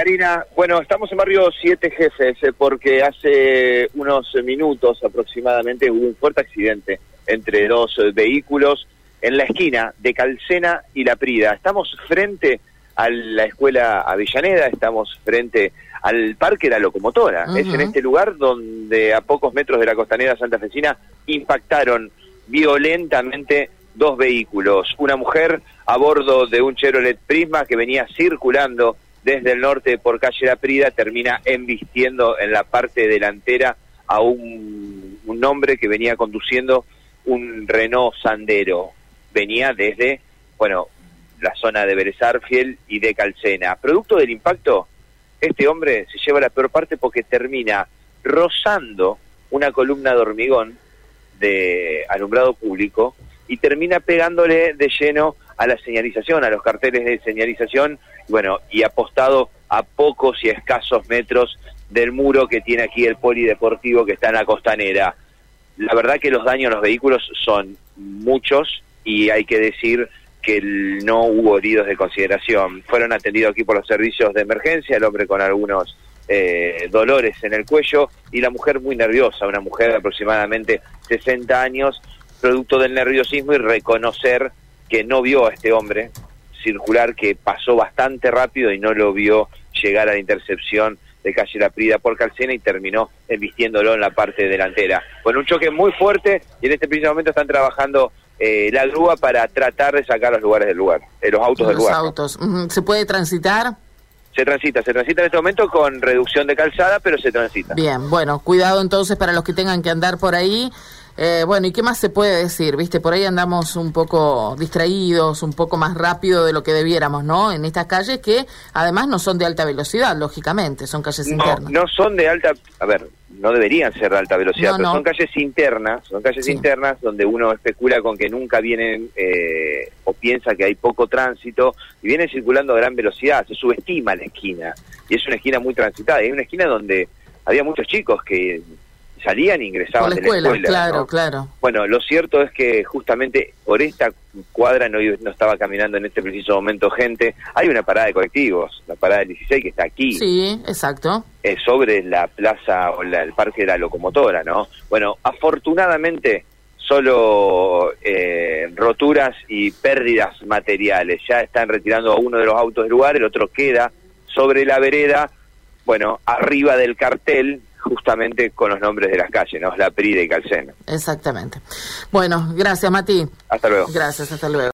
Karina, bueno, estamos en barrio Siete Jefes eh, porque hace unos minutos aproximadamente hubo un fuerte accidente entre dos eh, vehículos en la esquina de Calcena y La Prida. Estamos frente a la escuela Avellaneda, estamos frente al Parque La Locomotora. Es en este lugar donde a pocos metros de la costanera santafesina impactaron violentamente dos vehículos. Una mujer a bordo de un Chevrolet Prisma que venía circulando desde el norte por calle La Prida, termina embistiendo en la parte delantera a un, hombre que venía conduciendo un Renault Sandero. Venía desde, bueno, la zona de Berezarfiel y de Calcena. Producto del impacto, este hombre se lleva la peor parte porque termina rozando una columna de hormigón de alumbrado público y termina pegándole de lleno a la señalización, a los carteles de señalización, bueno, y apostado a pocos y escasos metros del muro que tiene aquí el polideportivo que está en la costanera. La verdad que los daños a los vehículos son muchos y hay que decir que no hubo heridos de consideración. Fueron atendidos aquí por los servicios de emergencia, el hombre con algunos eh, dolores en el cuello y la mujer muy nerviosa, una mujer de aproximadamente 60 años, producto del nerviosismo y reconocer que no vio a este hombre circular, que pasó bastante rápido y no lo vio llegar a la intercepción de calle La Prida por Calcena y terminó embistiéndolo en la parte delantera. Con un choque muy fuerte y en este preciso momento están trabajando eh, la grúa para tratar de sacar los lugares del lugar, eh, los autos del lugar. autos. ¿Se puede transitar? Se transita, se transita en este momento con reducción de calzada, pero se transita. Bien, bueno, cuidado entonces para los que tengan que andar por ahí. Eh, bueno, ¿y qué más se puede decir? Viste, por ahí andamos un poco distraídos, un poco más rápido de lo que debiéramos, ¿no? En estas calles que además no son de alta velocidad, lógicamente, son calles internas. No son de alta, a ver, no deberían ser de alta velocidad, pero son calles internas, son calles internas donde uno especula con que nunca vienen eh, o piensa que hay poco tránsito y vienen circulando a gran velocidad, se subestima la esquina y es una esquina muy transitada, y es una esquina donde había muchos chicos que salían e ingresaban la de la escuela. Claro, claro. Bueno, lo cierto es que justamente por esta cuadra no, no estaba caminando en este preciso momento gente. Hay una parada de colectivos, la parada del 16 que está aquí. Sí, exacto. Eh, sobre la plaza o el parque de la locomotora, ¿no? Bueno, afortunadamente solo eh, roturas y pérdidas materiales. Ya están retirando a uno de los autos del lugar, el otro queda sobre la vereda, bueno, arriba del cartel justamente con los nombres de las calles, ¿no? La Prida y Calcena. Exactamente. Bueno, gracias, Mati. Hasta luego. Gracias, hasta luego.